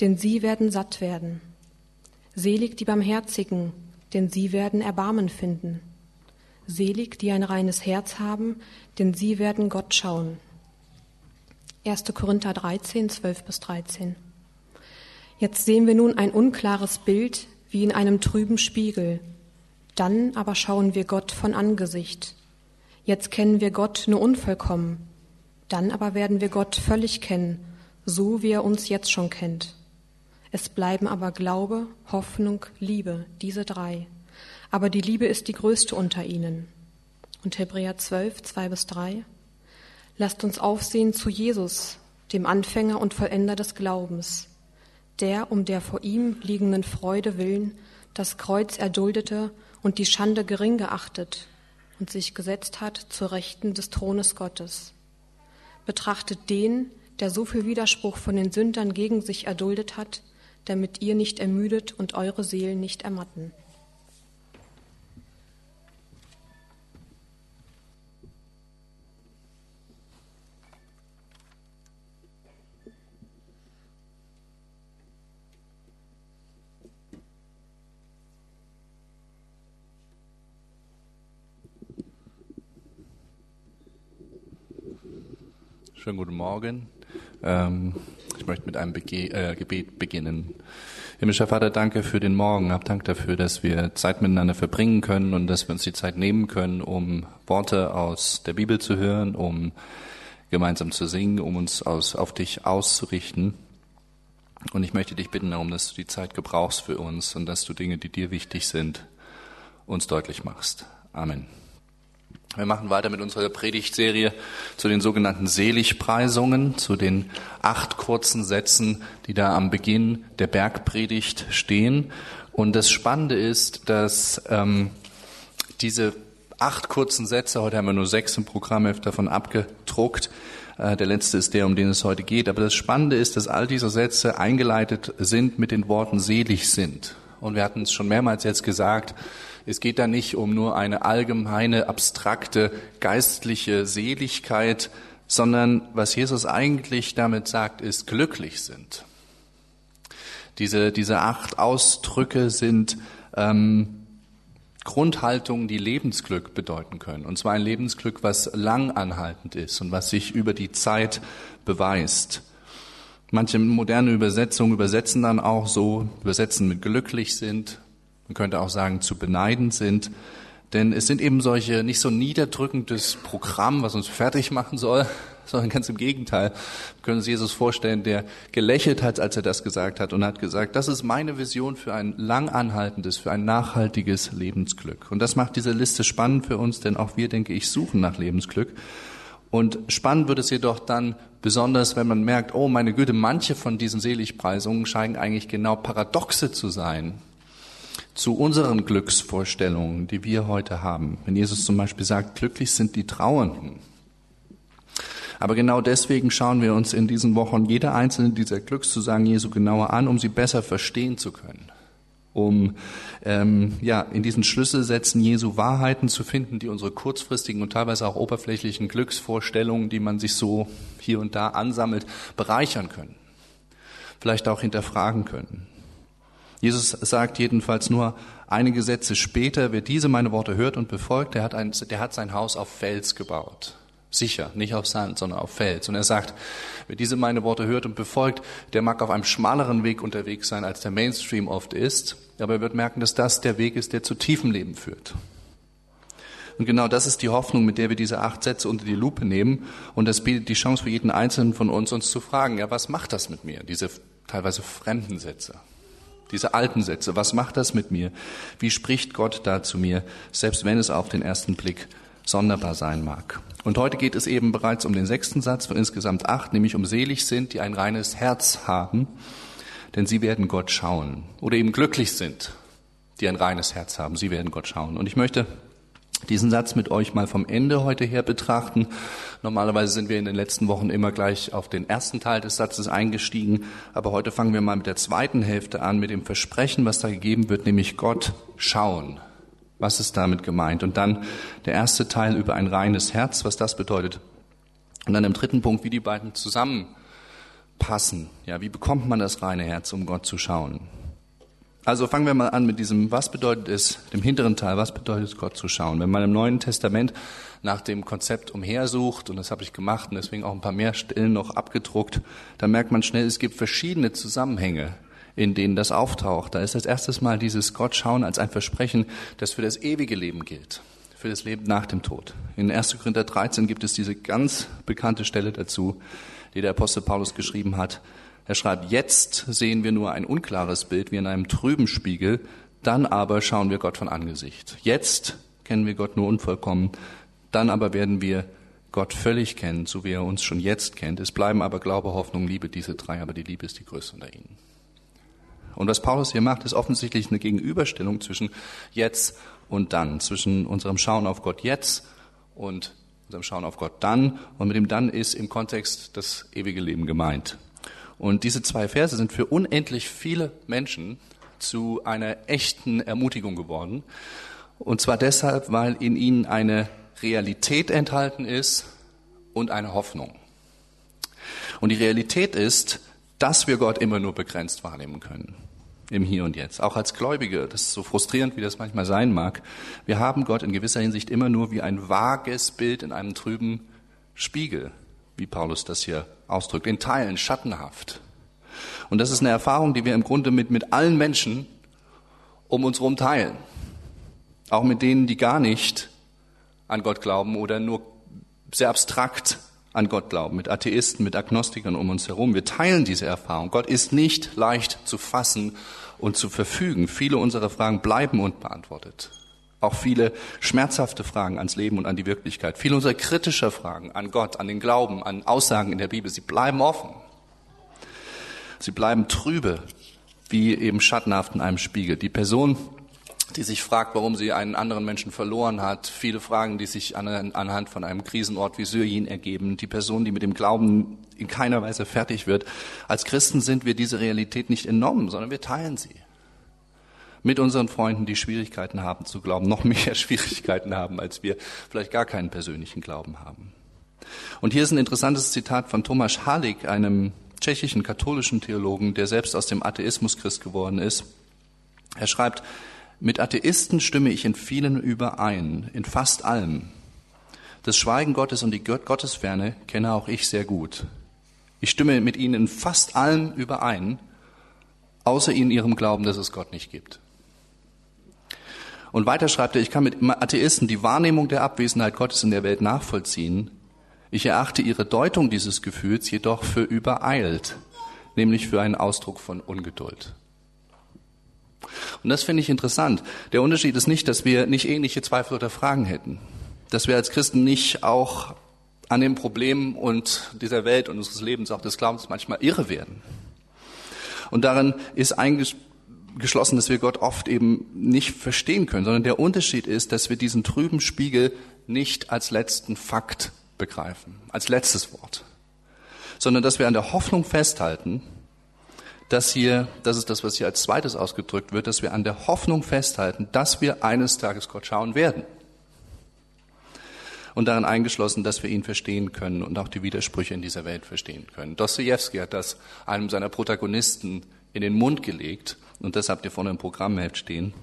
denn sie werden satt werden. Selig die Barmherzigen, denn sie werden Erbarmen finden. Selig die ein reines Herz haben, denn sie werden Gott schauen. 1. Korinther 13, 12 bis 13. Jetzt sehen wir nun ein unklares Bild wie in einem trüben Spiegel. Dann aber schauen wir Gott von Angesicht. Jetzt kennen wir Gott nur unvollkommen. Dann aber werden wir Gott völlig kennen, so wie er uns jetzt schon kennt. Es bleiben aber Glaube, Hoffnung, Liebe, diese drei. Aber die Liebe ist die größte unter ihnen. Und Hebräer 12, 2 bis 3. Lasst uns aufsehen zu Jesus, dem Anfänger und Vollender des Glaubens, der um der vor ihm liegenden Freude willen das Kreuz erduldete und die Schande gering geachtet und sich gesetzt hat zur Rechten des Thrones Gottes. Betrachtet den, der so viel Widerspruch von den Sündern gegen sich erduldet hat, damit ihr nicht ermüdet und eure Seelen nicht ermatten. Schönen guten Morgen. Ähm, möchte mit einem Bege äh, Gebet beginnen. Himmlischer Vater, danke für den Morgen. Hab Dank dafür, dass wir Zeit miteinander verbringen können und dass wir uns die Zeit nehmen können, um Worte aus der Bibel zu hören, um gemeinsam zu singen, um uns aus, auf dich auszurichten. Und ich möchte dich bitten darum, dass du die Zeit gebrauchst für uns und dass du Dinge, die dir wichtig sind, uns deutlich machst. Amen. Wir machen weiter mit unserer Predigtserie zu den sogenannten Seligpreisungen, zu den acht kurzen Sätzen, die da am Beginn der Bergpredigt stehen. Und das Spannende ist, dass ähm, diese acht kurzen Sätze, heute haben wir nur sechs im Programmheft davon abgedruckt, äh, der letzte ist der, um den es heute geht. Aber das Spannende ist, dass all diese Sätze eingeleitet sind mit den Worten selig sind. Und wir hatten es schon mehrmals jetzt gesagt, es geht da nicht um nur eine allgemeine, abstrakte, geistliche Seligkeit, sondern was Jesus eigentlich damit sagt, ist glücklich sind. Diese, diese acht Ausdrücke sind ähm, Grundhaltungen, die Lebensglück bedeuten können. Und zwar ein Lebensglück, was lang anhaltend ist und was sich über die Zeit beweist. Manche moderne Übersetzungen übersetzen dann auch so, übersetzen mit glücklich sind, man könnte auch sagen, zu beneiden sind. Denn es sind eben solche nicht so niederdrückendes Programm, was uns fertig machen soll, sondern ganz im Gegenteil. Wir können uns Jesus vorstellen, der gelächelt hat, als er das gesagt hat und hat gesagt, das ist meine Vision für ein langanhaltendes, für ein nachhaltiges Lebensglück. Und das macht diese Liste spannend für uns, denn auch wir, denke ich, suchen nach Lebensglück. Und spannend wird es jedoch dann besonders, wenn man merkt, oh meine Güte, manche von diesen Seligpreisungen scheinen eigentlich genau Paradoxe zu sein zu unseren Glücksvorstellungen, die wir heute haben. Wenn Jesus zum Beispiel sagt, glücklich sind die Trauernden. Aber genau deswegen schauen wir uns in diesen Wochen jede einzelne dieser Glückszusagen Jesu genauer an, um sie besser verstehen zu können. Um ähm, ja, in diesen Schlüsselsätzen Jesu Wahrheiten zu finden, die unsere kurzfristigen und teilweise auch oberflächlichen Glücksvorstellungen, die man sich so hier und da ansammelt, bereichern können. Vielleicht auch hinterfragen können. Jesus sagt jedenfalls nur einige Sätze später, wer diese meine Worte hört und befolgt, der hat, ein, der hat sein Haus auf Fels gebaut. Sicher, nicht auf Sand, sondern auf Fels. Und er sagt, wer diese meine Worte hört und befolgt, der mag auf einem schmaleren Weg unterwegs sein, als der Mainstream oft ist, aber er wird merken, dass das der Weg ist, der zu tiefem Leben führt. Und genau das ist die Hoffnung, mit der wir diese acht Sätze unter die Lupe nehmen. Und das bietet die Chance für jeden Einzelnen von uns, uns zu fragen, ja, was macht das mit mir, diese teilweise fremden Sätze? Diese alten Sätze, was macht das mit mir? Wie spricht Gott da zu mir, selbst wenn es auf den ersten Blick sonderbar sein mag? Und heute geht es eben bereits um den sechsten Satz von insgesamt acht, nämlich um selig sind, die ein reines Herz haben, denn sie werden Gott schauen. Oder eben glücklich sind, die ein reines Herz haben, sie werden Gott schauen. Und ich möchte diesen Satz mit euch mal vom Ende heute her betrachten. Normalerweise sind wir in den letzten Wochen immer gleich auf den ersten Teil des Satzes eingestiegen, aber heute fangen wir mal mit der zweiten Hälfte an, mit dem Versprechen, was da gegeben wird, nämlich Gott schauen. Was ist damit gemeint? Und dann der erste Teil über ein reines Herz, was das bedeutet. Und dann im dritten Punkt, wie die beiden zusammen passen. Ja, wie bekommt man das reine Herz, um Gott zu schauen? Also fangen wir mal an mit diesem, was bedeutet es, dem hinteren Teil, was bedeutet es, Gott zu schauen? Wenn man im Neuen Testament nach dem Konzept umhersucht, und das habe ich gemacht und deswegen auch ein paar mehr Stellen noch abgedruckt, dann merkt man schnell, es gibt verschiedene Zusammenhänge, in denen das auftaucht. Da ist als erstes mal dieses Gott schauen als ein Versprechen, das für das ewige Leben gilt, für das Leben nach dem Tod. In 1. Korinther 13 gibt es diese ganz bekannte Stelle dazu, die der Apostel Paulus geschrieben hat. Er schreibt, jetzt sehen wir nur ein unklares Bild wie in einem trüben Spiegel, dann aber schauen wir Gott von Angesicht. Jetzt kennen wir Gott nur unvollkommen, dann aber werden wir Gott völlig kennen, so wie er uns schon jetzt kennt. Es bleiben aber Glaube, Hoffnung, Liebe, diese drei, aber die Liebe ist die größte unter ihnen. Und was Paulus hier macht, ist offensichtlich eine Gegenüberstellung zwischen jetzt und dann, zwischen unserem Schauen auf Gott jetzt und unserem Schauen auf Gott dann. Und mit dem dann ist im Kontext das ewige Leben gemeint. Und diese zwei Verse sind für unendlich viele Menschen zu einer echten Ermutigung geworden. Und zwar deshalb, weil in ihnen eine Realität enthalten ist und eine Hoffnung. Und die Realität ist, dass wir Gott immer nur begrenzt wahrnehmen können. Im Hier und Jetzt. Auch als Gläubige, das ist so frustrierend, wie das manchmal sein mag. Wir haben Gott in gewisser Hinsicht immer nur wie ein vages Bild in einem trüben Spiegel, wie Paulus das hier ausdrückt, in Teilen schattenhaft. Und das ist eine Erfahrung, die wir im Grunde mit, mit allen Menschen um uns herum teilen. Auch mit denen, die gar nicht an Gott glauben oder nur sehr abstrakt an Gott glauben, mit Atheisten, mit Agnostikern um uns herum. Wir teilen diese Erfahrung. Gott ist nicht leicht zu fassen und zu verfügen. Viele unserer Fragen bleiben unbeantwortet. Auch viele schmerzhafte Fragen ans Leben und an die Wirklichkeit. Viele unserer kritischer Fragen an Gott, an den Glauben, an Aussagen in der Bibel, sie bleiben offen. Sie bleiben trübe, wie eben schattenhaft in einem Spiegel. Die Person, die sich fragt, warum sie einen anderen Menschen verloren hat. Viele Fragen, die sich anhand von einem Krisenort wie Syrien ergeben. Die Person, die mit dem Glauben in keiner Weise fertig wird. Als Christen sind wir diese Realität nicht entnommen, sondern wir teilen sie. Mit unseren Freunden, die Schwierigkeiten haben zu glauben, noch mehr Schwierigkeiten haben, als wir vielleicht gar keinen persönlichen Glauben haben. Und hier ist ein interessantes Zitat von Thomas Halik, einem tschechischen katholischen Theologen, der selbst aus dem Atheismus Christ geworden ist. Er schreibt, mit Atheisten stimme ich in vielen überein, in fast allem. Das Schweigen Gottes und die Gottesferne kenne auch ich sehr gut. Ich stimme mit ihnen in fast allem überein, außer in ihrem Glauben, dass es Gott nicht gibt. Und weiter schreibt er, ich kann mit Atheisten die Wahrnehmung der Abwesenheit Gottes in der Welt nachvollziehen. Ich erachte ihre Deutung dieses Gefühls jedoch für übereilt, nämlich für einen Ausdruck von Ungeduld. Und das finde ich interessant. Der Unterschied ist nicht, dass wir nicht ähnliche Zweifel oder Fragen hätten. Dass wir als Christen nicht auch an den Problemen und dieser Welt und unseres Lebens, auch des Glaubens manchmal irre werden. Und darin ist eingeschlossen, dass wir Gott oft eben nicht verstehen können, sondern der Unterschied ist, dass wir diesen trüben Spiegel nicht als letzten Fakt begreifen, als letztes Wort, sondern dass wir an der Hoffnung festhalten, dass hier, das ist das, was hier als zweites ausgedrückt wird, dass wir an der Hoffnung festhalten, dass wir eines Tages Gott schauen werden. Und darin eingeschlossen, dass wir ihn verstehen können und auch die Widersprüche in dieser Welt verstehen können. Dostoevsky hat das einem seiner Protagonisten in den Mund gelegt und das habt ihr vorne im Programmheft stehen.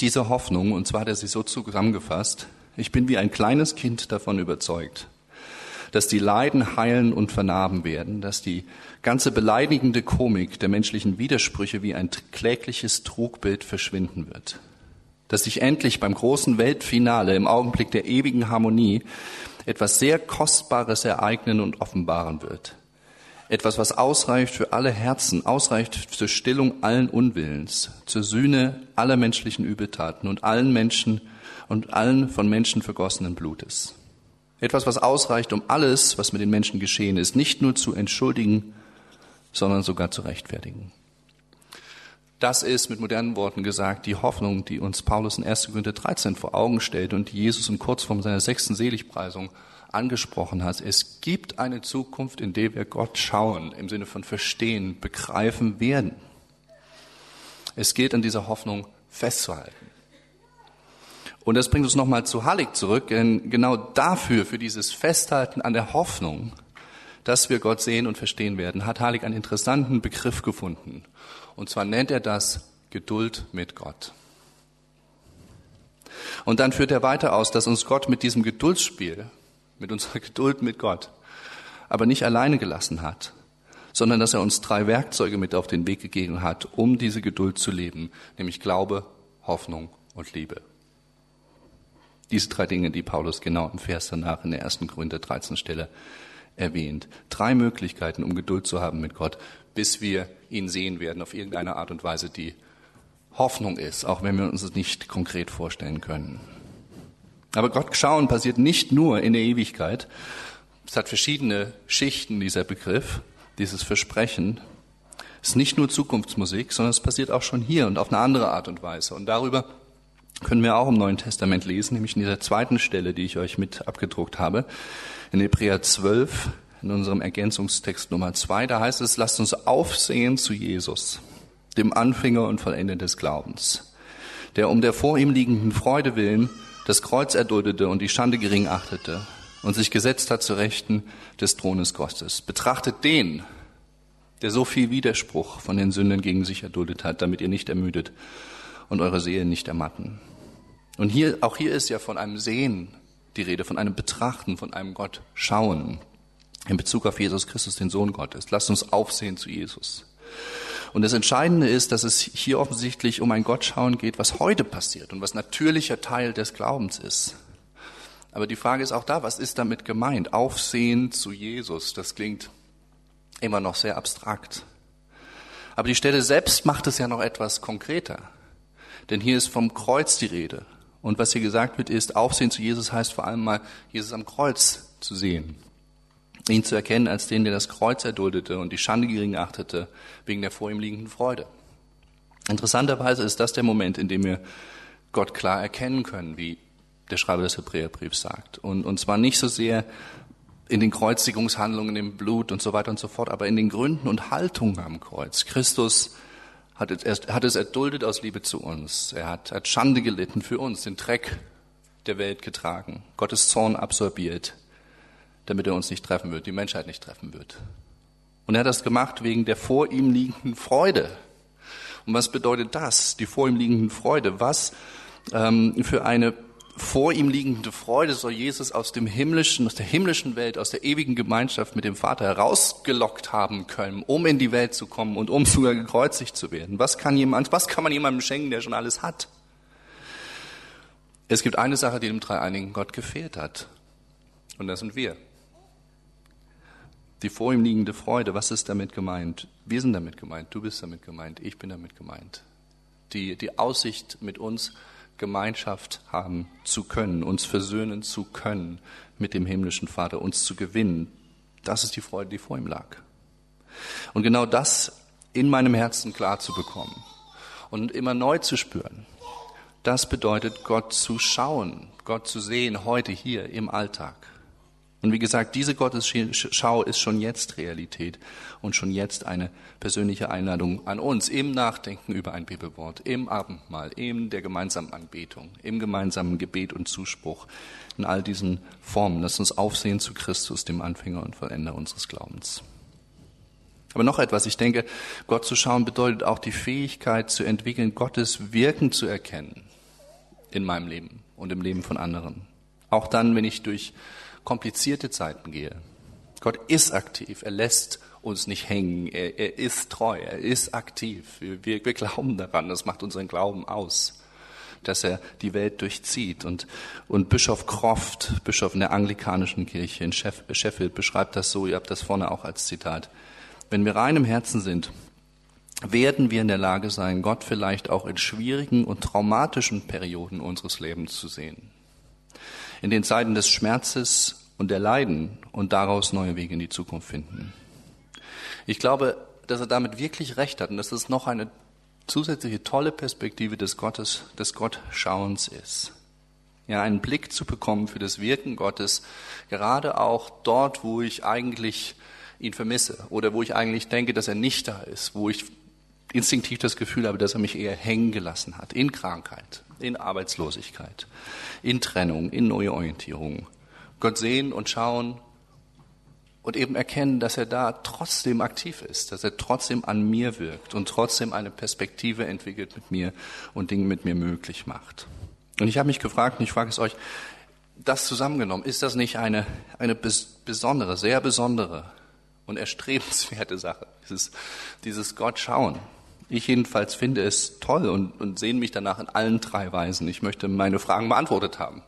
Diese Hoffnung, und zwar hat er sie so zusammengefasst, ich bin wie ein kleines Kind davon überzeugt, dass die Leiden heilen und vernarben werden, dass die ganze beleidigende Komik der menschlichen Widersprüche wie ein klägliches Trugbild verschwinden wird, dass sich endlich beim großen Weltfinale im Augenblick der ewigen Harmonie etwas sehr Kostbares ereignen und offenbaren wird. Etwas, was ausreicht für alle Herzen, ausreicht zur Stillung allen Unwillens, zur Sühne aller menschlichen Übeltaten und allen Menschen und allen von Menschen vergossenen Blutes. Etwas, was ausreicht, um alles, was mit den Menschen geschehen ist, nicht nur zu entschuldigen, sondern sogar zu rechtfertigen. Das ist mit modernen Worten gesagt die Hoffnung, die uns Paulus in 1. Korinther 13 vor Augen stellt und die Jesus in kurz vor seiner sechsten Seligpreisung angesprochen hat. Es gibt eine Zukunft, in der wir Gott schauen, im Sinne von verstehen, begreifen werden. Es gilt an dieser Hoffnung festzuhalten. Und das bringt uns nochmal zu Hallig zurück, denn genau dafür, für dieses Festhalten an der Hoffnung, dass wir Gott sehen und verstehen werden, hat Heilig einen interessanten Begriff gefunden. Und zwar nennt er das Geduld mit Gott. Und dann führt er weiter aus, dass uns Gott mit diesem Geduldsspiel, mit unserer Geduld mit Gott, aber nicht alleine gelassen hat, sondern dass er uns drei Werkzeuge mit auf den Weg gegeben hat, um diese Geduld zu leben, nämlich Glaube, Hoffnung und Liebe. Diese drei Dinge, die Paulus genau im Vers danach in der ersten Korinther 13 Stelle erwähnt. Drei Möglichkeiten, um Geduld zu haben mit Gott, bis wir ihn sehen werden auf irgendeine Art und Weise, die Hoffnung ist, auch wenn wir uns es nicht konkret vorstellen können. Aber Gott schauen passiert nicht nur in der Ewigkeit. Es hat verschiedene Schichten, dieser Begriff, dieses Versprechen. Es ist nicht nur Zukunftsmusik, sondern es passiert auch schon hier und auf eine andere Art und Weise. Und darüber können wir auch im Neuen Testament lesen, nämlich in dieser zweiten Stelle, die ich euch mit abgedruckt habe, in Hebräer 12, in unserem Ergänzungstext Nummer zwei, da heißt es, lasst uns aufsehen zu Jesus, dem Anfänger und Vollender des Glaubens, der um der vor ihm liegenden Freude willen das Kreuz erduldete und die Schande gering achtete und sich gesetzt hat zu Rechten des Thrones Gottes. Betrachtet den, der so viel Widerspruch von den Sünden gegen sich erduldet hat, damit ihr nicht ermüdet und eure Seelen nicht ermatten. Und hier, auch hier ist ja von einem Sehen die Rede, von einem Betrachten, von einem Gott schauen in Bezug auf Jesus Christus, den Sohn Gottes. Lasst uns aufsehen zu Jesus. Und das Entscheidende ist, dass es hier offensichtlich um ein Gottschauen geht, was heute passiert und was natürlicher Teil des Glaubens ist. Aber die Frage ist auch da, was ist damit gemeint? Aufsehen zu Jesus, das klingt immer noch sehr abstrakt. Aber die Stelle selbst macht es ja noch etwas konkreter. Denn hier ist vom Kreuz die Rede. Und was hier gesagt wird, ist, Aufsehen zu Jesus heißt vor allem mal, Jesus am Kreuz zu sehen. Ihn zu erkennen als den, der das Kreuz erduldete und die Schande gering achtete, wegen der vor ihm liegenden Freude. Interessanterweise ist das der Moment, in dem wir Gott klar erkennen können, wie der Schreiber des Hebräerbriefs sagt. Und, und zwar nicht so sehr in den Kreuzigungshandlungen, im Blut und so weiter und so fort, aber in den Gründen und Haltungen am Kreuz. Christus hat es, hat es erduldet aus Liebe zu uns. Er hat, hat Schande gelitten für uns, den Dreck der Welt getragen, Gottes Zorn absorbiert, damit er uns nicht treffen wird, die Menschheit nicht treffen wird. Und er hat das gemacht wegen der vor ihm liegenden Freude. Und was bedeutet das, die vor ihm liegenden Freude? Was ähm, für eine vor ihm liegende Freude soll Jesus aus dem himmlischen, aus der himmlischen Welt, aus der ewigen Gemeinschaft mit dem Vater herausgelockt haben können, um in die Welt zu kommen und um sogar gekreuzigt zu werden. Was kann jemand, was kann man jemandem schenken, der schon alles hat? Es gibt eine Sache, die dem dreieinigen Gott gefehlt hat. Und das sind wir. Die vor ihm liegende Freude, was ist damit gemeint? Wir sind damit gemeint, du bist damit gemeint, ich bin damit gemeint. Die, die Aussicht mit uns, Gemeinschaft haben zu können, uns versöhnen zu können mit dem himmlischen Vater, uns zu gewinnen. Das ist die Freude, die vor ihm lag. Und genau das in meinem Herzen klar zu bekommen und immer neu zu spüren, das bedeutet Gott zu schauen, Gott zu sehen heute hier im Alltag. Und wie gesagt, diese Gottesschau ist schon jetzt Realität und schon jetzt eine persönliche Einladung an uns im Nachdenken über ein Bibelwort, im Abendmahl, in der gemeinsamen Anbetung, im gemeinsamen Gebet und Zuspruch, in all diesen Formen. Lass uns aufsehen zu Christus, dem Anfänger und Vollender unseres Glaubens. Aber noch etwas, ich denke, Gott zu schauen bedeutet auch die Fähigkeit zu entwickeln, Gottes Wirken zu erkennen in meinem Leben und im Leben von anderen. Auch dann, wenn ich durch komplizierte Zeiten gehe. Gott ist aktiv, er lässt uns nicht hängen, er, er ist treu, er ist aktiv. Wir, wir, wir glauben daran, das macht unseren Glauben aus, dass er die Welt durchzieht. Und, und Bischof Croft, Bischof in der anglikanischen Kirche in Sheffield, beschreibt das so, ihr habt das vorne auch als Zitat. Wenn wir rein im Herzen sind, werden wir in der Lage sein, Gott vielleicht auch in schwierigen und traumatischen Perioden unseres Lebens zu sehen in den Zeiten des Schmerzes und der Leiden und daraus neue Wege in die Zukunft finden. Ich glaube, dass er damit wirklich recht hat und dass es noch eine zusätzliche tolle Perspektive des Gottes, des Gottschauens ist. Ja, einen Blick zu bekommen für das Wirken Gottes, gerade auch dort, wo ich eigentlich ihn vermisse oder wo ich eigentlich denke, dass er nicht da ist, wo ich instinktiv das Gefühl habe, dass er mich eher hängen gelassen hat, in Krankheit, in und eben erkennen, dass er da trotzdem aktiv ist, dass er trotzdem an mir wirkt und trotzdem eine Perspektive entwickelt mit mir und Dinge mit mir möglich macht. Und ich habe mich gefragt, und ich frage es euch, das zusammengenommen, ist das nicht eine, eine besondere, sehr besondere und erstrebenswerte Sache, dieses, dieses Gott schauen? Ich jedenfalls finde es toll und, und sehne mich danach in allen drei Weisen. Ich möchte meine Fragen beantwortet haben.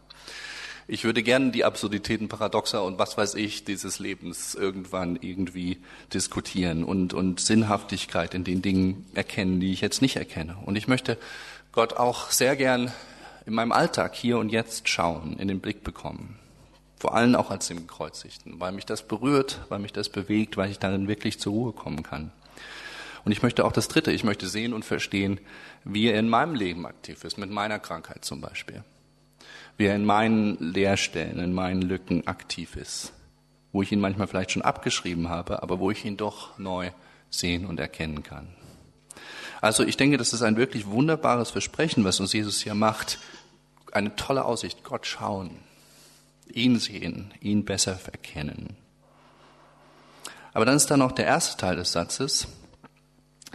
Ich würde gerne die Absurditäten, Paradoxa und was weiß ich dieses Lebens irgendwann irgendwie diskutieren und, und Sinnhaftigkeit in den Dingen erkennen, die ich jetzt nicht erkenne. Und ich möchte Gott auch sehr gern in meinem Alltag hier und jetzt schauen, in den Blick bekommen. Vor allem auch als dem Gekreuzigten, weil mich das berührt, weil mich das bewegt, weil ich darin wirklich zur Ruhe kommen kann. Und ich möchte auch das Dritte, ich möchte sehen und verstehen, wie er in meinem Leben aktiv ist, mit meiner Krankheit zum Beispiel. Wie er in meinen Leerstellen, in meinen Lücken aktiv ist. Wo ich ihn manchmal vielleicht schon abgeschrieben habe, aber wo ich ihn doch neu sehen und erkennen kann. Also ich denke, das ist ein wirklich wunderbares Versprechen, was uns Jesus hier macht. Eine tolle Aussicht. Gott schauen, ihn sehen, ihn besser erkennen. Aber dann ist da noch der erste Teil des Satzes,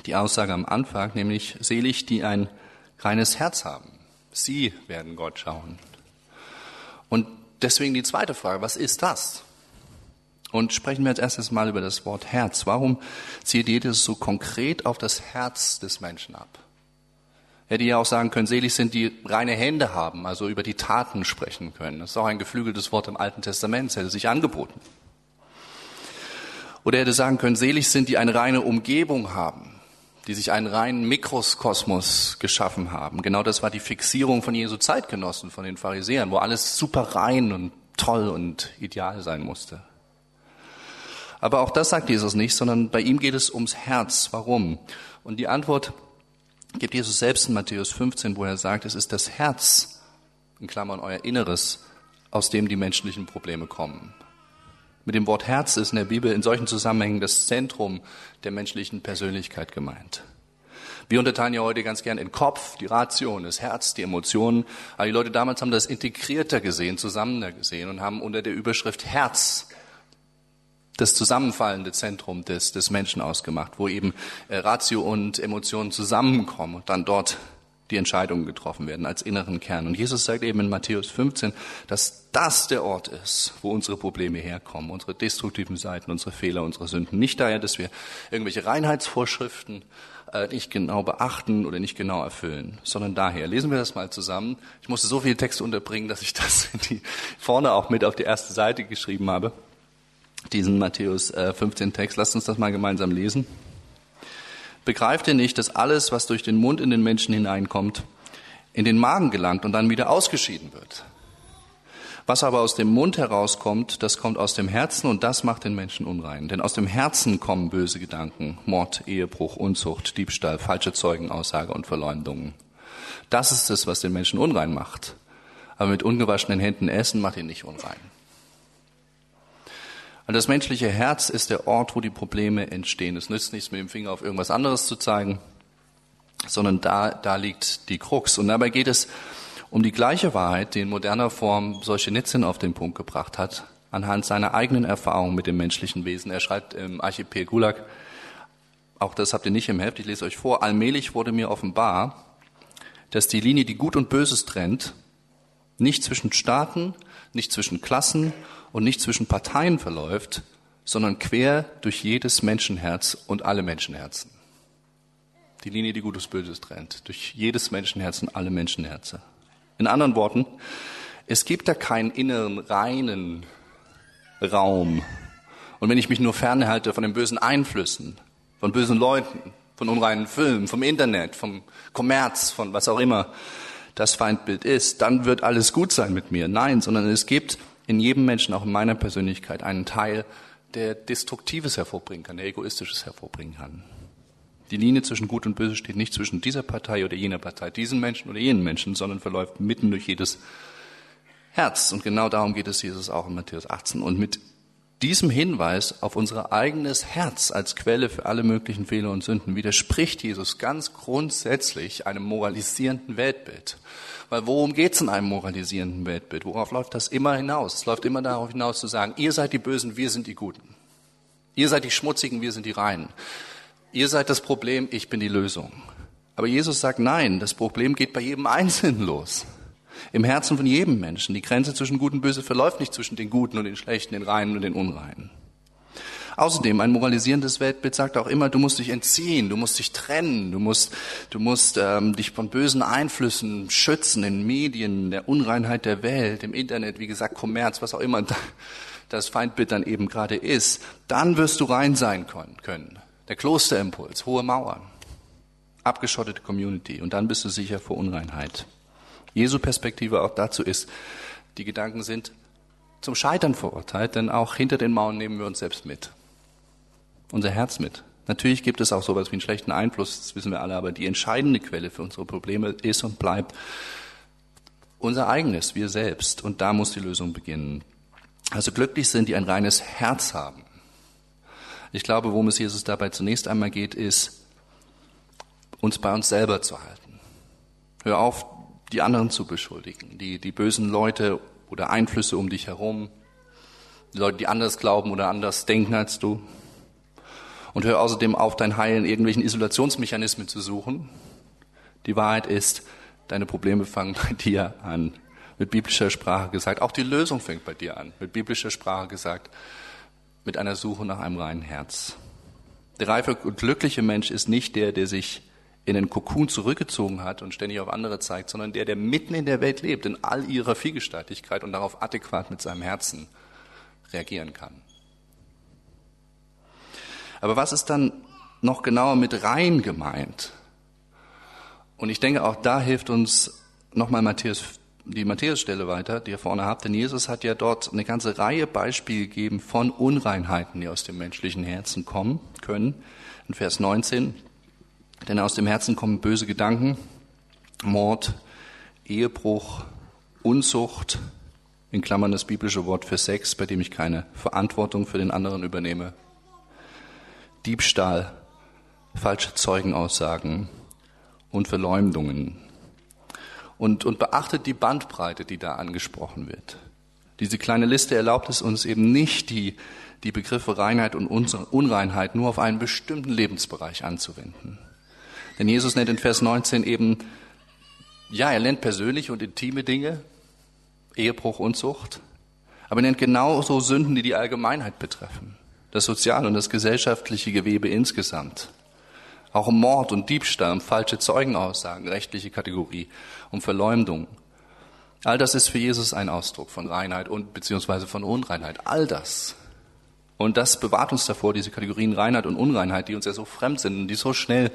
die Aussage am Anfang, nämlich selig, die ein reines Herz haben. Sie werden Gott schauen. Und deswegen die zweite Frage, was ist das? Und sprechen wir als erstes mal über das Wort Herz. Warum zieht Jesus so konkret auf das Herz des Menschen ab? Hätte ja auch sagen können, selig sind die reine Hände haben, also über die Taten sprechen können. Das ist auch ein geflügeltes Wort im Alten Testament, es hätte sich angeboten. Oder er hätte sagen können, selig sind die eine reine Umgebung haben die sich einen reinen Mikroskosmos geschaffen haben. Genau das war die Fixierung von Jesu Zeitgenossen, von den Pharisäern, wo alles super rein und toll und ideal sein musste. Aber auch das sagt Jesus nicht, sondern bei ihm geht es ums Herz. Warum? Und die Antwort gibt Jesus selbst in Matthäus 15, wo er sagt, es ist das Herz, in Klammern euer Inneres, aus dem die menschlichen Probleme kommen. Mit dem Wort Herz ist in der Bibel in solchen Zusammenhängen das Zentrum der menschlichen Persönlichkeit gemeint. Wir unterteilen ja heute ganz gern in Kopf, die Ration, das Herz, die Emotionen. Aber die Leute damals haben das integrierter gesehen, zusammener gesehen und haben unter der Überschrift Herz das zusammenfallende Zentrum des, des Menschen ausgemacht, wo eben äh, Ratio und Emotionen zusammenkommen und dann dort die Entscheidungen getroffen werden als inneren Kern. Und Jesus sagt eben in Matthäus 15, dass das der Ort ist, wo unsere Probleme herkommen, unsere destruktiven Seiten, unsere Fehler, unsere Sünden. Nicht daher, dass wir irgendwelche Reinheitsvorschriften äh, nicht genau beachten oder nicht genau erfüllen, sondern daher. Lesen wir das mal zusammen. Ich musste so viele Texte unterbringen, dass ich das vorne auch mit auf die erste Seite geschrieben habe. Diesen Matthäus 15 äh, Text. Lasst uns das mal gemeinsam lesen. Begreift ihr nicht, dass alles, was durch den Mund in den Menschen hineinkommt, in den Magen gelangt und dann wieder ausgeschieden wird? Was aber aus dem Mund herauskommt, das kommt aus dem Herzen und das macht den Menschen unrein. Denn aus dem Herzen kommen böse Gedanken, Mord, Ehebruch, Unzucht, Diebstahl, falsche Zeugenaussage und Verleumdungen. Das ist es, was den Menschen unrein macht. Aber mit ungewaschenen Händen essen macht ihn nicht unrein. Und das menschliche Herz ist der Ort, wo die Probleme entstehen. Es nützt nichts, mit dem Finger auf irgendwas anderes zu zeigen, sondern da, da liegt die Krux. Und dabei geht es um die gleiche Wahrheit, die in moderner Form solche Nitzin auf den Punkt gebracht hat, anhand seiner eigenen Erfahrung mit dem menschlichen Wesen. Er schreibt im Archipel Gulag, auch das habt ihr nicht im Heft, ich lese euch vor, allmählich wurde mir offenbar, dass die Linie, die Gut und Böses trennt, nicht zwischen Staaten, nicht zwischen Klassen und nicht zwischen Parteien verläuft, sondern quer durch jedes Menschenherz und alle Menschenherzen. Die Linie, die Gutes Böses trennt, durch jedes Menschenherz und alle Menschenherzen. In anderen Worten, es gibt da keinen inneren reinen Raum. Und wenn ich mich nur fernhalte von den bösen Einflüssen, von bösen Leuten, von unreinen Filmen, vom Internet, vom Kommerz, von was auch immer das Feindbild ist, dann wird alles gut sein mit mir. Nein, sondern es gibt in jedem Menschen, auch in meiner Persönlichkeit, einen Teil, der Destruktives hervorbringen kann, der Egoistisches hervorbringen kann. Die Linie zwischen Gut und Böse steht nicht zwischen dieser Partei oder jener Partei, diesen Menschen oder jenen Menschen, sondern verläuft mitten durch jedes Herz. Und genau darum geht es Jesus auch in Matthäus 18. Und mit diesem Hinweis auf unser eigenes Herz als Quelle für alle möglichen Fehler und Sünden widerspricht Jesus ganz grundsätzlich einem moralisierenden Weltbild. Weil worum geht es in einem moralisierenden Weltbild? Worauf läuft das immer hinaus? Es läuft immer darauf hinaus zu sagen, ihr seid die Bösen, wir sind die Guten. Ihr seid die Schmutzigen, wir sind die Reinen. Ihr seid das Problem, ich bin die Lösung. Aber Jesus sagt, nein, das Problem geht bei jedem Einzelnen los. Im Herzen von jedem Menschen. Die Grenze zwischen Gut und Böse verläuft nicht zwischen den Guten und den Schlechten, den Reinen und den Unreinen. Außerdem, ein moralisierendes Weltbild sagt auch immer, du musst dich entziehen, du musst dich trennen, du musst, du musst ähm, dich von bösen Einflüssen schützen in Medien, der Unreinheit der Welt, im Internet, wie gesagt, Kommerz, was auch immer das Feindbild dann eben gerade ist. Dann wirst du rein sein können. Der Klosterimpuls, hohe Mauern, abgeschottete Community und dann bist du sicher vor Unreinheit. Jesu Perspektive auch dazu ist, die Gedanken sind zum Scheitern verurteilt, denn auch hinter den Mauern nehmen wir uns selbst mit unser Herz mit. Natürlich gibt es auch sowas wie einen schlechten Einfluss, das wissen wir alle, aber die entscheidende Quelle für unsere Probleme ist und bleibt unser eigenes, wir selbst. Und da muss die Lösung beginnen. Also glücklich sind, die ein reines Herz haben. Ich glaube, worum es Jesus dabei zunächst einmal geht, ist, uns bei uns selber zu halten. Hör auf, die anderen zu beschuldigen, die, die bösen Leute oder Einflüsse um dich herum, die Leute, die anders glauben oder anders denken als du. Und hör außerdem auf, dein Heil in irgendwelchen Isolationsmechanismen zu suchen. Die Wahrheit ist, deine Probleme fangen bei dir an. Mit biblischer Sprache gesagt. Auch die Lösung fängt bei dir an. Mit biblischer Sprache gesagt. Mit einer Suche nach einem reinen Herz. Der reife und glückliche Mensch ist nicht der, der sich in den Kokon zurückgezogen hat und ständig auf andere zeigt, sondern der, der mitten in der Welt lebt, in all ihrer Vielgestaltigkeit und darauf adäquat mit seinem Herzen reagieren kann. Aber was ist dann noch genauer mit rein gemeint? Und ich denke, auch da hilft uns nochmal Matthäus, die Matthäus-Stelle weiter, die ihr vorne habt, denn Jesus hat ja dort eine ganze Reihe Beispiele gegeben von Unreinheiten, die aus dem menschlichen Herzen kommen können. In Vers 19, denn aus dem Herzen kommen böse Gedanken, Mord, Ehebruch, Unzucht, in Klammern das biblische Wort für Sex, bei dem ich keine Verantwortung für den anderen übernehme, Diebstahl, falsche Zeugenaussagen und Verleumdungen. Und, und beachtet die Bandbreite, die da angesprochen wird. Diese kleine Liste erlaubt es uns eben nicht, die, die Begriffe Reinheit und Unreinheit nur auf einen bestimmten Lebensbereich anzuwenden. Denn Jesus nennt in Vers 19 eben, ja, er nennt persönliche und intime Dinge, Ehebruch, Unzucht, aber er nennt genauso Sünden, die die Allgemeinheit betreffen das soziale und das gesellschaftliche Gewebe insgesamt. Auch Mord und Diebstahl, falsche Zeugenaussagen, rechtliche Kategorie, um Verleumdung. All das ist für Jesus ein Ausdruck von Reinheit und beziehungsweise von Unreinheit. All das. Und das bewahrt uns davor, diese Kategorien Reinheit und Unreinheit, die uns ja so fremd sind und die so schnell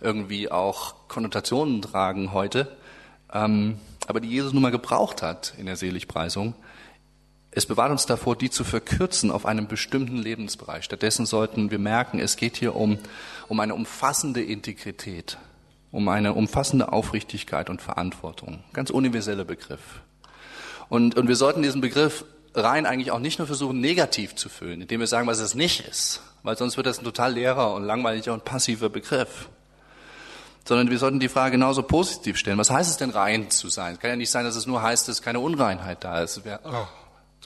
irgendwie auch Konnotationen tragen heute, ähm, aber die Jesus nun mal gebraucht hat in der Seligpreisung, es bewahrt uns davor, die zu verkürzen auf einem bestimmten Lebensbereich. Stattdessen sollten wir merken, es geht hier um, um eine umfassende Integrität, um eine umfassende Aufrichtigkeit und Verantwortung. Ganz universeller Begriff. Und, und wir sollten diesen Begriff rein eigentlich auch nicht nur versuchen, negativ zu füllen, indem wir sagen, was es nicht ist, weil sonst wird das ein total leerer und langweiliger und passiver Begriff. Sondern wir sollten die Frage genauso positiv stellen. Was heißt es denn rein zu sein? Es kann ja nicht sein, dass es nur heißt, dass keine Unreinheit da ist. Wär, oh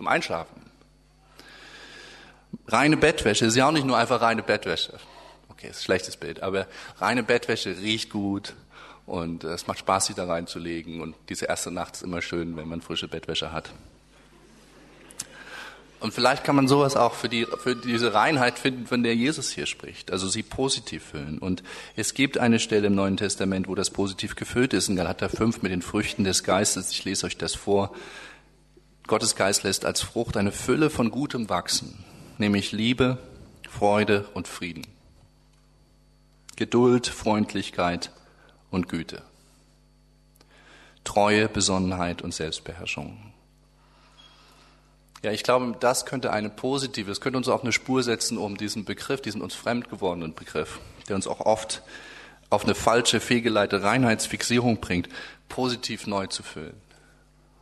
zum Einschlafen. Reine Bettwäsche ist ja auch nicht nur einfach reine Bettwäsche. Okay, ist ein schlechtes Bild, aber reine Bettwäsche riecht gut und es macht Spaß, sie da reinzulegen und diese erste Nacht ist immer schön, wenn man frische Bettwäsche hat. Und vielleicht kann man sowas auch für, die, für diese Reinheit finden, von der Jesus hier spricht. Also sie positiv füllen. Und es gibt eine Stelle im Neuen Testament, wo das positiv gefüllt ist, in Galater 5 mit den Früchten des Geistes. Ich lese euch das vor. Gottes Geist lässt als Frucht eine Fülle von Gutem wachsen, nämlich Liebe, Freude und Frieden, Geduld, Freundlichkeit und Güte, Treue, Besonnenheit und Selbstbeherrschung. Ja, ich glaube, das könnte eine positive, es könnte uns auf eine Spur setzen, um diesen Begriff, diesen uns fremd gewordenen Begriff, der uns auch oft auf eine falsche, fehlgeleitete Reinheitsfixierung bringt, positiv neu zu füllen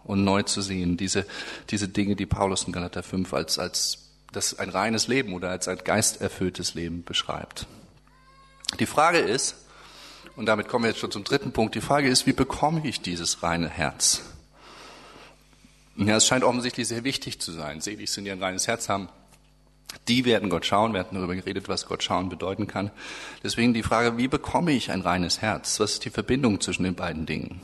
und neu zu sehen. Diese, diese Dinge, die Paulus in Galater 5 als, als das ein reines Leben oder als ein geisterfülltes Leben beschreibt. Die Frage ist, und damit kommen wir jetzt schon zum dritten Punkt, die Frage ist, wie bekomme ich dieses reine Herz? Ja, es scheint offensichtlich sehr wichtig zu sein. Selig sind, die ein reines Herz haben. Die werden Gott schauen. Wir hatten darüber geredet, was Gott schauen bedeuten kann. Deswegen die Frage, wie bekomme ich ein reines Herz? Was ist die Verbindung zwischen den beiden Dingen?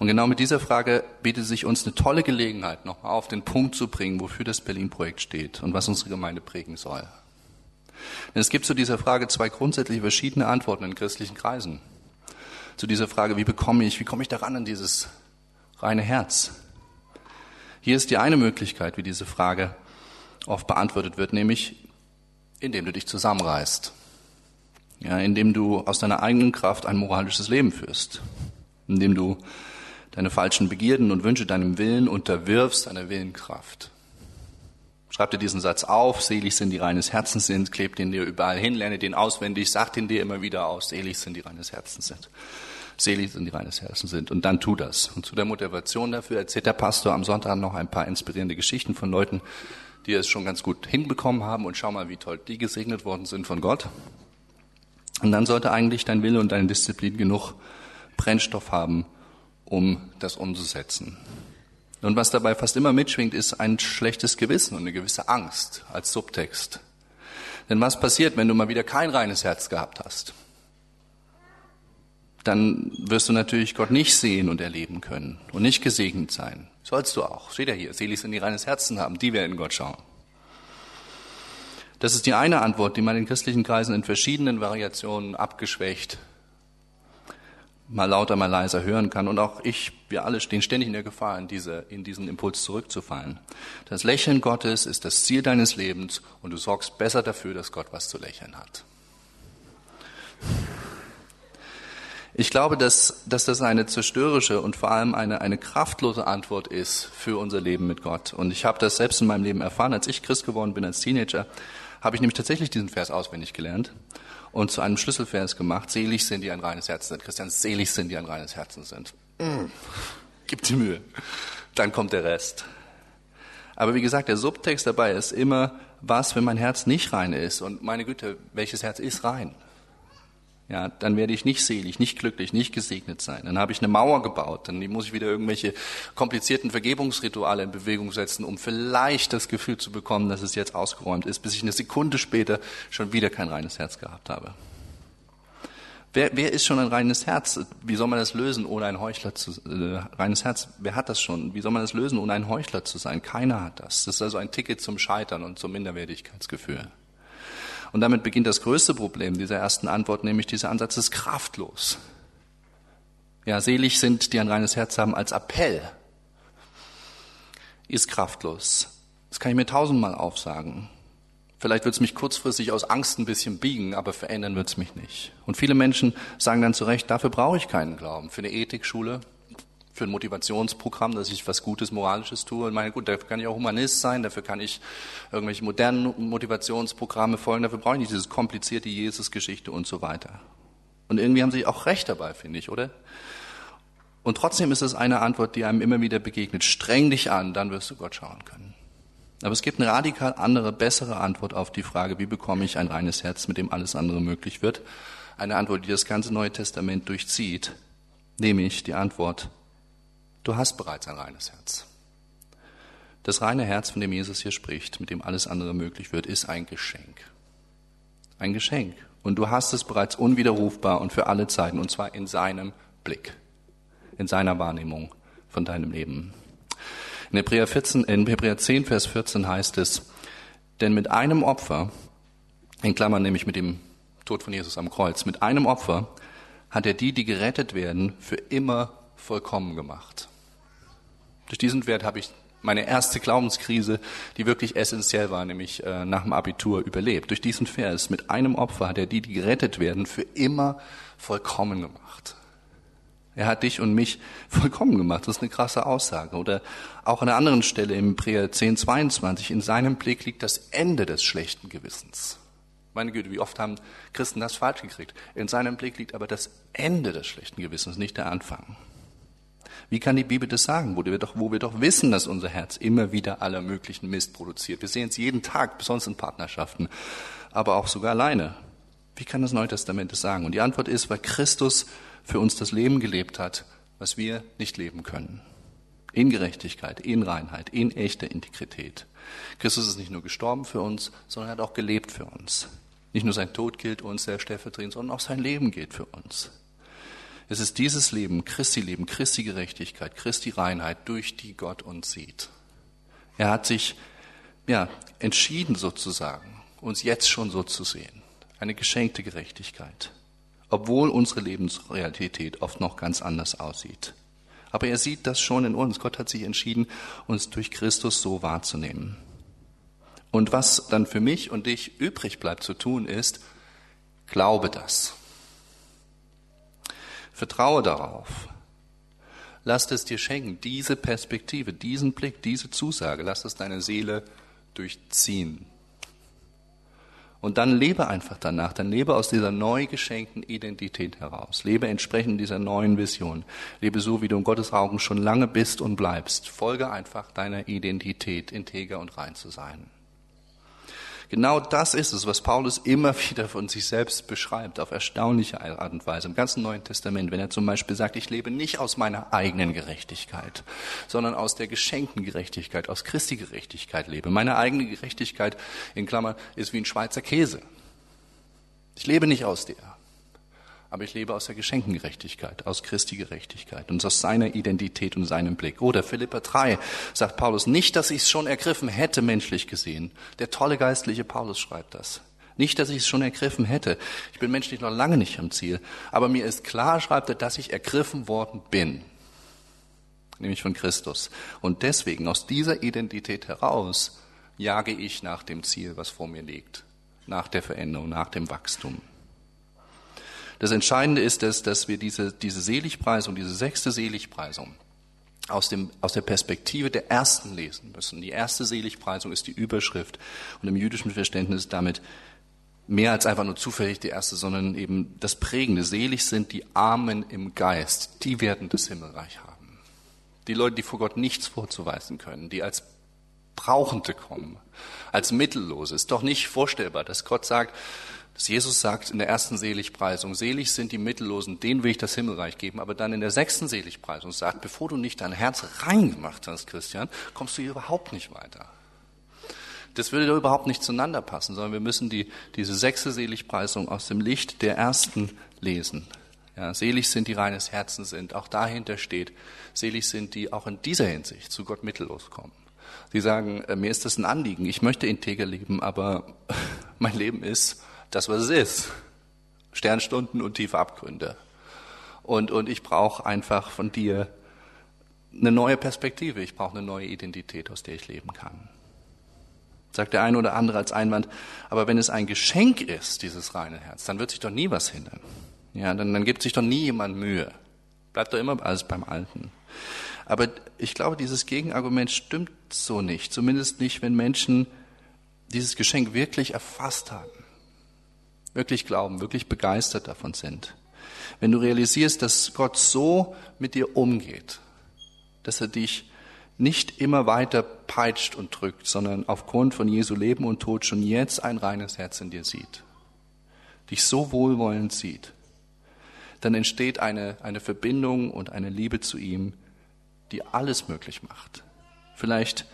Und genau mit dieser Frage bietet sich uns eine tolle Gelegenheit, nochmal auf den Punkt zu bringen, wofür das Berlin-Projekt steht und was unsere Gemeinde prägen soll. Denn es gibt zu dieser Frage zwei grundsätzlich verschiedene Antworten in christlichen Kreisen. Zu dieser Frage, wie bekomme ich, wie komme ich daran an dieses reine Herz? Hier ist die eine Möglichkeit, wie diese Frage oft beantwortet wird, nämlich indem du dich zusammenreißt. Ja, indem du aus deiner eigenen Kraft ein moralisches Leben führst. Indem du deine falschen Begierden und Wünsche deinem Willen unterwirfst, deiner Willenkraft. Schreib dir diesen Satz auf, selig sind die reines Herzens sind, klebt ihn dir überall hin, lerne den auswendig, sag ihn dir immer wieder aus, selig sind die reines Herzens sind. Selig sind die reines Herzens sind. Und dann tu das. Und zu der Motivation dafür erzählt der Pastor am Sonntag noch ein paar inspirierende Geschichten von Leuten, die es schon ganz gut hinbekommen haben und schau mal, wie toll die gesegnet worden sind von Gott. Und dann sollte eigentlich dein Wille und deine Disziplin genug Brennstoff haben, um das umzusetzen. Und was dabei fast immer mitschwingt, ist ein schlechtes Gewissen und eine gewisse Angst als Subtext. Denn was passiert, wenn du mal wieder kein reines Herz gehabt hast? Dann wirst du natürlich Gott nicht sehen und erleben können und nicht gesegnet sein. Sollst du auch. Steht ja hier. Selig sind die reines Herzen haben, die werden Gott schauen. Das ist die eine Antwort, die man in christlichen Kreisen in verschiedenen Variationen abgeschwächt mal lauter, mal leiser hören kann. Und auch ich, wir alle stehen ständig in der Gefahr, in, diese, in diesen Impuls zurückzufallen. Das Lächeln Gottes ist das Ziel deines Lebens und du sorgst besser dafür, dass Gott was zu lächeln hat. Ich glaube, dass, dass das eine zerstörerische und vor allem eine, eine kraftlose Antwort ist für unser Leben mit Gott. Und ich habe das selbst in meinem Leben erfahren. Als ich Christ geworden bin, als Teenager, habe ich nämlich tatsächlich diesen Vers auswendig gelernt und zu einem Schlüsselvers gemacht. Selig sind, die ein reines Herz sind. Christian, selig sind, die ein reines Herzen sind. Mm. Gib die Mühe. Dann kommt der Rest. Aber wie gesagt, der Subtext dabei ist immer, was, wenn mein Herz nicht rein ist? Und meine Güte, welches Herz ist rein? Ja, dann werde ich nicht selig, nicht glücklich, nicht gesegnet sein. Dann habe ich eine Mauer gebaut, dann muss ich wieder irgendwelche komplizierten Vergebungsrituale in Bewegung setzen, um vielleicht das Gefühl zu bekommen, dass es jetzt ausgeräumt ist, bis ich eine Sekunde später schon wieder kein reines Herz gehabt habe. Wer, wer ist schon ein reines Herz? Wie soll man das lösen, ohne ein Heuchler zu äh, reines Herz? Wer hat das schon? Wie soll man das lösen, ohne ein Heuchler zu sein? Keiner hat das. Das ist also ein Ticket zum Scheitern und zum Minderwertigkeitsgefühl. Und damit beginnt das größte Problem dieser ersten Antwort, nämlich dieser Ansatz ist kraftlos. Ja, selig sind, die ein reines Herz haben, als Appell. Ist kraftlos. Das kann ich mir tausendmal aufsagen. Vielleicht wird es mich kurzfristig aus Angst ein bisschen biegen, aber verändern wird es mich nicht. Und viele Menschen sagen dann zu Recht, dafür brauche ich keinen Glauben. Für eine Ethikschule, für ein Motivationsprogramm, dass ich was Gutes, Moralisches tue. Und meine, gut, dafür kann ich auch Humanist sein, dafür kann ich irgendwelche modernen Motivationsprogramme folgen, dafür brauche ich nicht dieses komplizierte Jesus-Geschichte und so weiter. Und irgendwie haben sie auch recht dabei, finde ich, oder? Und trotzdem ist es eine Antwort, die einem immer wieder begegnet. Streng dich an, dann wirst du Gott schauen können. Aber es gibt eine radikal andere, bessere Antwort auf die Frage, wie bekomme ich ein reines Herz, mit dem alles andere möglich wird. Eine Antwort, die das ganze Neue Testament durchzieht, nämlich die Antwort, Du hast bereits ein reines Herz. Das reine Herz, von dem Jesus hier spricht, mit dem alles andere möglich wird, ist ein Geschenk. Ein Geschenk. Und du hast es bereits unwiderrufbar und für alle Zeiten, und zwar in seinem Blick, in seiner Wahrnehmung von deinem Leben. In Hebräer, 14, in Hebräer 10, Vers 14 heißt es, denn mit einem Opfer, in Klammern nämlich mit dem Tod von Jesus am Kreuz, mit einem Opfer hat er die, die gerettet werden, für immer vollkommen gemacht. Durch diesen Wert habe ich meine erste Glaubenskrise, die wirklich essentiell war, nämlich äh, nach dem Abitur überlebt. Durch diesen Vers mit einem Opfer hat er die, die gerettet werden, für immer vollkommen gemacht. Er hat dich und mich vollkommen gemacht. Das ist eine krasse Aussage. Oder auch an einer anderen Stelle im Präer 10, 22, in seinem Blick liegt das Ende des schlechten Gewissens. Meine Güte, wie oft haben Christen das falsch gekriegt? In seinem Blick liegt aber das Ende des schlechten Gewissens, nicht der Anfang. Wie kann die Bibel das sagen, wo wir doch, wo wir doch wissen, dass unser Herz immer wieder aller möglichen Mist produziert? Wir sehen es jeden Tag, besonders in Partnerschaften, aber auch sogar alleine. Wie kann das Neue Testament das sagen? Und die Antwort ist, weil Christus für uns das Leben gelebt hat, was wir nicht leben können. In Gerechtigkeit, in Reinheit, in echter Integrität. Christus ist nicht nur gestorben für uns, sondern hat auch gelebt für uns. Nicht nur sein Tod gilt uns sehr stellvertretend, sondern auch sein Leben gilt für uns. Es ist dieses Leben, Christi Leben, Christi Gerechtigkeit, Christi Reinheit, durch die Gott uns sieht. Er hat sich ja, entschieden sozusagen, uns jetzt schon so zu sehen. Eine geschenkte Gerechtigkeit. Obwohl unsere Lebensrealität oft noch ganz anders aussieht. Aber er sieht das schon in uns. Gott hat sich entschieden, uns durch Christus so wahrzunehmen. Und was dann für mich und dich übrig bleibt zu tun ist, glaube das. Vertraue darauf. Lass es dir schenken, diese Perspektive, diesen Blick, diese Zusage. Lass es deine Seele durchziehen. Und dann lebe einfach danach, dann lebe aus dieser neu geschenkten Identität heraus. Lebe entsprechend dieser neuen Vision. Lebe so, wie du in Gottes Augen schon lange bist und bleibst. Folge einfach deiner Identität, integer und rein zu sein. Genau das ist es, was Paulus immer wieder von sich selbst beschreibt, auf erstaunliche Art und Weise im ganzen Neuen Testament, wenn er zum Beispiel sagt, ich lebe nicht aus meiner eigenen Gerechtigkeit, sondern aus der geschenkten Gerechtigkeit, aus Christi Gerechtigkeit lebe. Meine eigene Gerechtigkeit, in Klammern, ist wie ein Schweizer Käse. Ich lebe nicht aus der aber ich lebe aus der geschenkten Gerechtigkeit, aus Christi Gerechtigkeit und aus seiner Identität und seinem Blick. Oder Philippa 3 sagt Paulus, nicht, dass ich es schon ergriffen hätte, menschlich gesehen. Der tolle geistliche Paulus schreibt das. Nicht, dass ich es schon ergriffen hätte. Ich bin menschlich noch lange nicht am Ziel. Aber mir ist klar, schreibt er, dass ich ergriffen worden bin. Nämlich von Christus. Und deswegen, aus dieser Identität heraus, jage ich nach dem Ziel, was vor mir liegt. Nach der Veränderung, nach dem Wachstum. Das Entscheidende ist, dass, dass wir diese, diese Seligpreisung, diese sechste Seligpreisung aus, dem, aus der Perspektive der ersten lesen müssen. Die erste Seligpreisung ist die Überschrift und im jüdischen Verständnis damit mehr als einfach nur zufällig die erste, sondern eben das Prägende. Selig sind die Armen im Geist, die werden das Himmelreich haben. Die Leute, die vor Gott nichts vorzuweisen können, die als Brauchende kommen, als Mittellose. Ist doch nicht vorstellbar, dass Gott sagt, dass Jesus sagt in der ersten Seligpreisung, selig sind die Mittellosen, denen will ich das Himmelreich geben, aber dann in der sechsten Seligpreisung sagt, bevor du nicht dein Herz rein gemacht hast, Christian, kommst du hier überhaupt nicht weiter. Das würde überhaupt nicht zueinander passen, sondern wir müssen die, diese sechste Seligpreisung aus dem Licht der ersten lesen. Ja, selig sind die reines Herzens sind. Auch dahinter steht, selig sind die auch in dieser Hinsicht zu Gott mittellos kommen. Sie sagen, äh, mir ist das ein Anliegen, ich möchte integer leben, aber mein Leben ist das, was es ist. Sternstunden und tiefe Abgründe. Und, und ich brauche einfach von dir eine neue Perspektive. Ich brauche eine neue Identität, aus der ich leben kann. Sagt der eine oder andere als Einwand, aber wenn es ein Geschenk ist, dieses reine Herz, dann wird sich doch nie was hindern. Ja, dann, dann gibt sich doch nie jemand Mühe. Bleibt doch immer alles beim Alten. Aber ich glaube, dieses Gegenargument stimmt so nicht. Zumindest nicht, wenn Menschen dieses Geschenk wirklich erfasst haben wirklich glauben, wirklich begeistert davon sind, wenn du realisierst, dass Gott so mit dir umgeht, dass er dich nicht immer weiter peitscht und drückt, sondern aufgrund von Jesu Leben und Tod schon jetzt ein reines Herz in dir sieht, dich so wohlwollend sieht, dann entsteht eine, eine Verbindung und eine Liebe zu ihm, die alles möglich macht. Vielleicht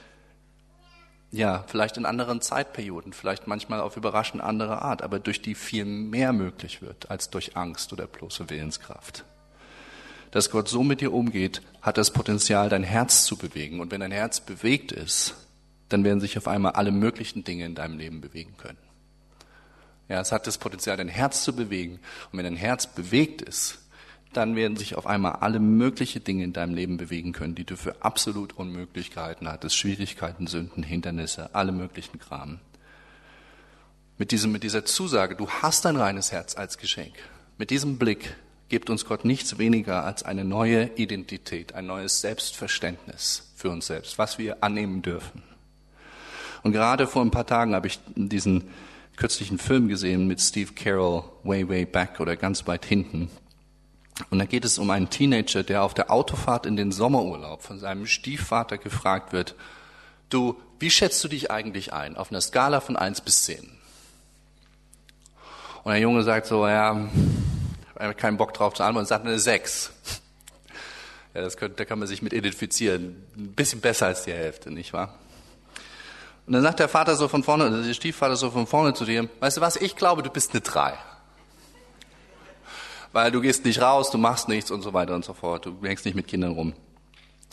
ja, vielleicht in anderen Zeitperioden, vielleicht manchmal auf überraschend andere Art, aber durch die viel mehr möglich wird als durch Angst oder bloße Willenskraft. Dass Gott so mit dir umgeht, hat das Potenzial, dein Herz zu bewegen. Und wenn dein Herz bewegt ist, dann werden sich auf einmal alle möglichen Dinge in deinem Leben bewegen können. Ja, es hat das Potenzial, dein Herz zu bewegen. Und wenn dein Herz bewegt ist, dann werden sich auf einmal alle möglichen Dinge in deinem Leben bewegen können, die du für absolut unmöglich gehalten hattest. Schwierigkeiten, Sünden, Hindernisse, alle möglichen Kram. Mit, diesem, mit dieser Zusage, du hast ein reines Herz als Geschenk. Mit diesem Blick gibt uns Gott nichts weniger als eine neue Identität, ein neues Selbstverständnis für uns selbst, was wir annehmen dürfen. Und gerade vor ein paar Tagen habe ich diesen kürzlichen Film gesehen mit Steve Carroll, Way, Way Back oder ganz weit hinten. Und da geht es um einen Teenager, der auf der Autofahrt in den Sommerurlaub von seinem Stiefvater gefragt wird, du, wie schätzt du dich eigentlich ein auf einer Skala von eins bis zehn? Und der Junge sagt so, ja, keinen Bock drauf zu antworten, sagt eine sechs. Ja, das könnte, da kann man sich mit identifizieren. Ein bisschen besser als die Hälfte, nicht wahr? Und dann sagt der Vater so von vorne, der Stiefvater so von vorne zu dir, weißt du was, ich glaube, du bist eine Drei. Weil du gehst nicht raus, du machst nichts und so weiter und so fort. Du hängst nicht mit Kindern rum.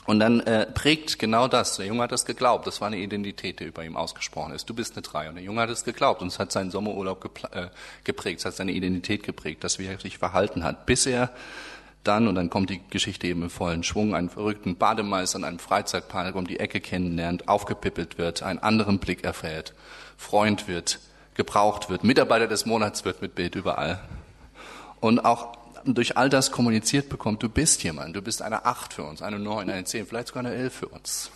Und dann äh, prägt genau das. Der Junge hat das geglaubt. Das war eine Identität, die über ihm ausgesprochen ist. Du bist eine Drei. Und der Junge hat es geglaubt. Und es hat seinen Sommerurlaub äh, geprägt. Es hat seine Identität geprägt, das wie er sich verhalten hat. Bis er dann, und dann kommt die Geschichte eben im vollen Schwung, einen verrückten Bademeister an einem Freizeitpark um die Ecke kennenlernt, aufgepippelt wird, einen anderen Blick erfährt, Freund wird, gebraucht wird, Mitarbeiter des Monats wird mit Bild überall. Und auch durch all das kommuniziert bekommt, du bist jemand, du bist eine Acht für uns, eine Neun, eine Zehn, vielleicht sogar eine Elf für uns.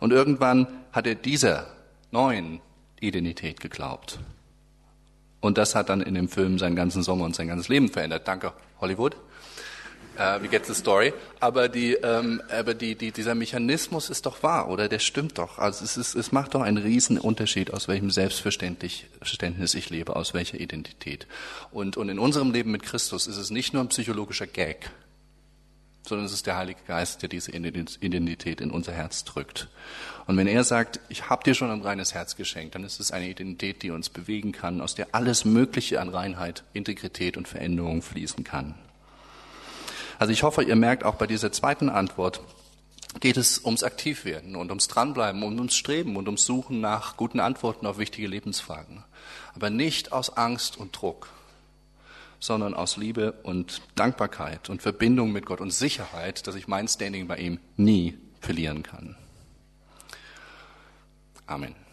Und irgendwann hat er dieser neuen Identität geglaubt. Und das hat dann in dem Film seinen ganzen Sommer und sein ganzes Leben verändert. Danke, Hollywood. Uh, we get the story. Aber, die, ähm, aber die, die, dieser Mechanismus ist doch wahr, oder? Der stimmt doch. Also es, ist, es macht doch einen riesen Unterschied, aus welchem Selbstverständnis ich lebe, aus welcher Identität. Und, und in unserem Leben mit Christus ist es nicht nur ein psychologischer Gag, sondern es ist der Heilige Geist, der diese Identität in unser Herz drückt. Und wenn er sagt, ich habe dir schon ein reines Herz geschenkt, dann ist es eine Identität, die uns bewegen kann, aus der alles Mögliche an Reinheit, Integrität und Veränderung fließen kann. Also ich hoffe, ihr merkt auch bei dieser zweiten Antwort, geht es ums Aktivwerden und ums Dranbleiben und ums Streben und ums Suchen nach guten Antworten auf wichtige Lebensfragen. Aber nicht aus Angst und Druck, sondern aus Liebe und Dankbarkeit und Verbindung mit Gott und Sicherheit, dass ich mein Standing bei ihm nie verlieren kann. Amen.